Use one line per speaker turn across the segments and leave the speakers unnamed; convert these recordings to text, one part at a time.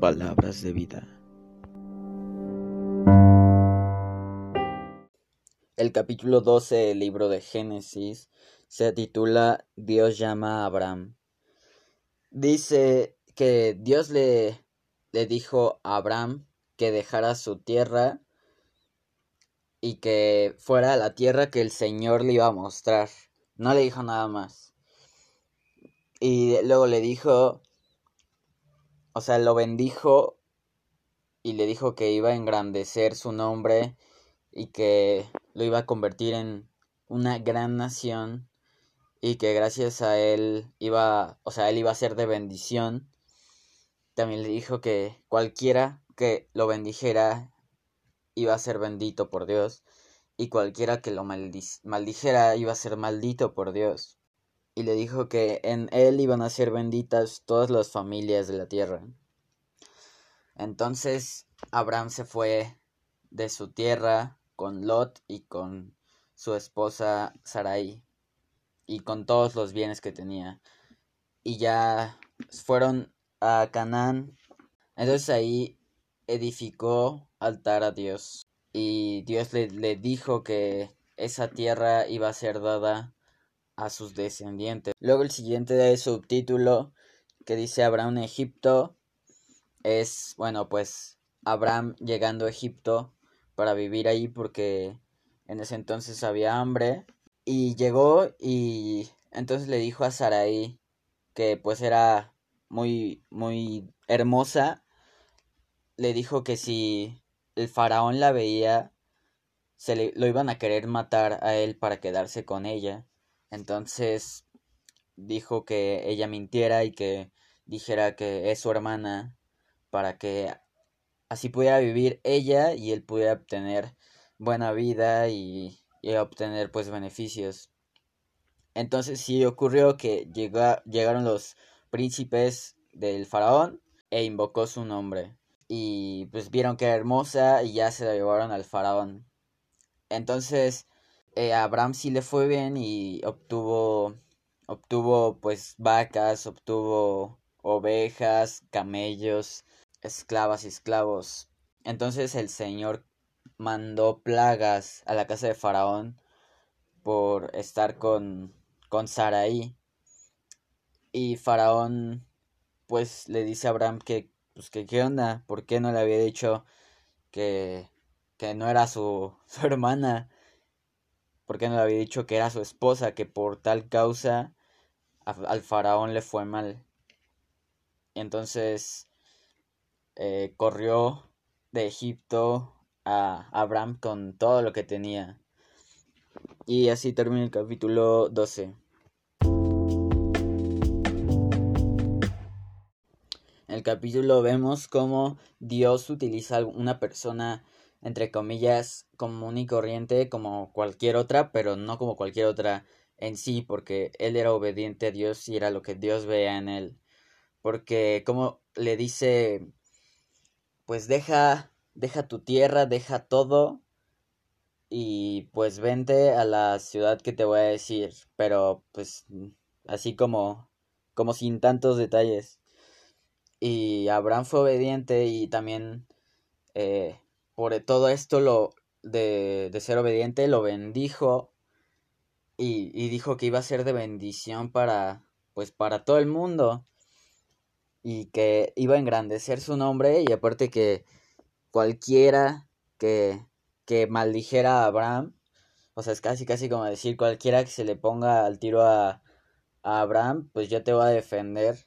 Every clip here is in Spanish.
Palabras de vida. El capítulo 12 del libro de Génesis se titula Dios llama a Abraham. Dice que Dios le, le dijo a Abraham que dejara su tierra y que fuera a la tierra que el Señor le iba a mostrar. No le dijo nada más. Y luego le dijo, o sea, lo bendijo y le dijo que iba a engrandecer su nombre y que lo iba a convertir en una gran nación y que gracias a él iba, o sea, él iba a ser de bendición. También le dijo que cualquiera que lo bendijera iba a ser bendito por Dios y cualquiera que lo maldijera iba a ser maldito por Dios. Y le dijo que en él iban a ser benditas todas las familias de la tierra. Entonces Abraham se fue de su tierra con Lot y con su esposa Sarai y con todos los bienes que tenía. Y ya fueron a Canaán. Entonces ahí edificó altar a Dios y Dios le, le dijo que esa tierra iba a ser dada a sus descendientes. Luego el siguiente subtítulo que dice Abraham en Egipto es, bueno, pues Abraham llegando a Egipto para vivir ahí porque en ese entonces había hambre y llegó y entonces le dijo a Sarai que pues era muy muy hermosa le dijo que si el faraón la veía, se le, lo iban a querer matar a él para quedarse con ella. Entonces dijo que ella mintiera y que dijera que es su hermana para que así pudiera vivir ella y él pudiera obtener buena vida y, y obtener pues beneficios. Entonces sí ocurrió que llegaron los príncipes del faraón e invocó su nombre y pues vieron que era hermosa y ya se la llevaron al faraón. Entonces eh, a Abraham sí le fue bien y obtuvo obtuvo pues vacas, obtuvo ovejas, camellos, esclavas y esclavos. Entonces el Señor mandó plagas a la casa de Faraón por estar con, con Saraí. Y Faraón pues le dice a Abraham que pues qué onda, ¿por qué no le había dicho que, que no era su, su hermana? ¿Por qué no le había dicho que era su esposa, que por tal causa al faraón le fue mal? Entonces eh, corrió de Egipto a Abraham con todo lo que tenía. Y así termina el capítulo 12. el capítulo vemos cómo Dios utiliza a una persona, entre comillas, común y corriente como cualquier otra, pero no como cualquier otra en sí, porque él era obediente a Dios y era lo que Dios veía en él. Porque como le dice, pues deja, deja tu tierra, deja todo y pues vente a la ciudad que te voy a decir, pero pues así como, como sin tantos detalles. Y Abraham fue obediente y también eh, por todo esto lo de, ser obediente lo bendijo y, y, dijo que iba a ser de bendición para pues para todo el mundo y que iba a engrandecer su nombre y aparte que cualquiera que, que maldijera a Abraham o sea es casi casi como decir cualquiera que se le ponga al tiro a, a Abraham pues yo te voy a defender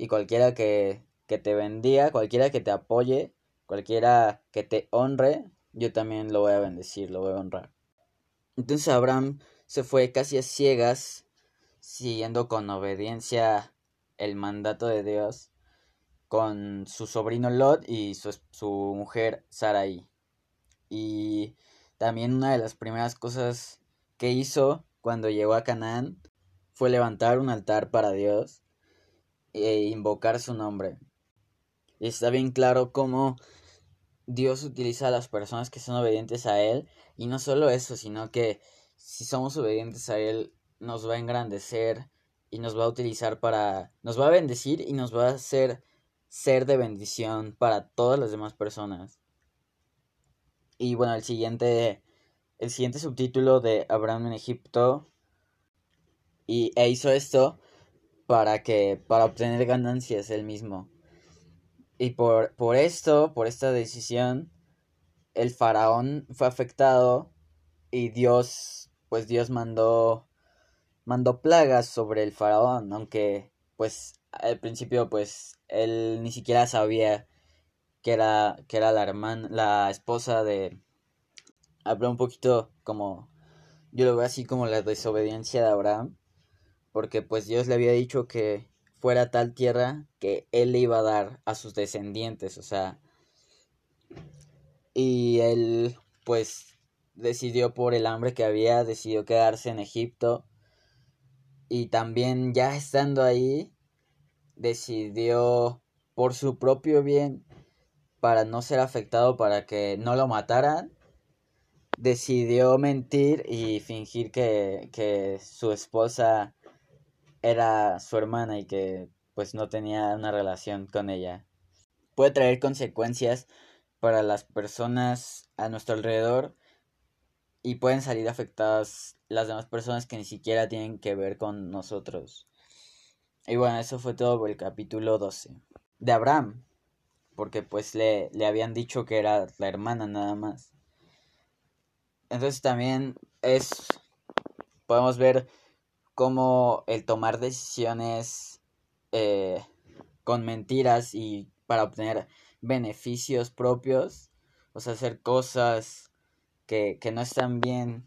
y cualquiera que, que te bendiga, cualquiera que te apoye, cualquiera que te honre, yo también lo voy a bendecir, lo voy a honrar. Entonces Abraham se fue casi a ciegas, siguiendo con obediencia el mandato de Dios, con su sobrino Lot y su, su mujer Sarai. Y también una de las primeras cosas que hizo cuando llegó a Canaán fue levantar un altar para Dios e invocar su nombre. Y está bien claro cómo Dios utiliza a las personas que son obedientes a Él. Y no solo eso, sino que si somos obedientes a Él, nos va a engrandecer y nos va a utilizar para, nos va a bendecir y nos va a hacer ser de bendición para todas las demás personas. Y bueno, el siguiente, el siguiente subtítulo de Abraham en Egipto y e hizo esto para que para obtener ganancias él mismo. Y por, por esto, por esta decisión, el faraón fue afectado y Dios, pues Dios mandó mandó plagas sobre el faraón, aunque pues al principio pues él ni siquiera sabía que era que era la hermana, la esposa de habló un poquito como yo lo veo así como la desobediencia de Abraham, porque pues Dios le había dicho que fuera tal tierra que él le iba a dar a sus descendientes, o sea, y él pues decidió por el hambre que había, decidió quedarse en Egipto y también ya estando ahí decidió por su propio bien para no ser afectado para que no lo mataran decidió mentir y fingir que, que su esposa era su hermana y que pues no tenía una relación con ella. Puede traer consecuencias para las personas a nuestro alrededor y pueden salir afectadas las demás personas que ni siquiera tienen que ver con nosotros. Y bueno, eso fue todo por el capítulo 12. De Abraham, porque pues le, le habían dicho que era la hermana nada más. Entonces también es, podemos ver como el tomar decisiones eh, con mentiras y para obtener beneficios propios, o sea, hacer cosas que, que no están bien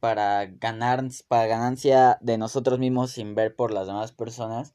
para ganar, para ganancia de nosotros mismos sin ver por las demás personas,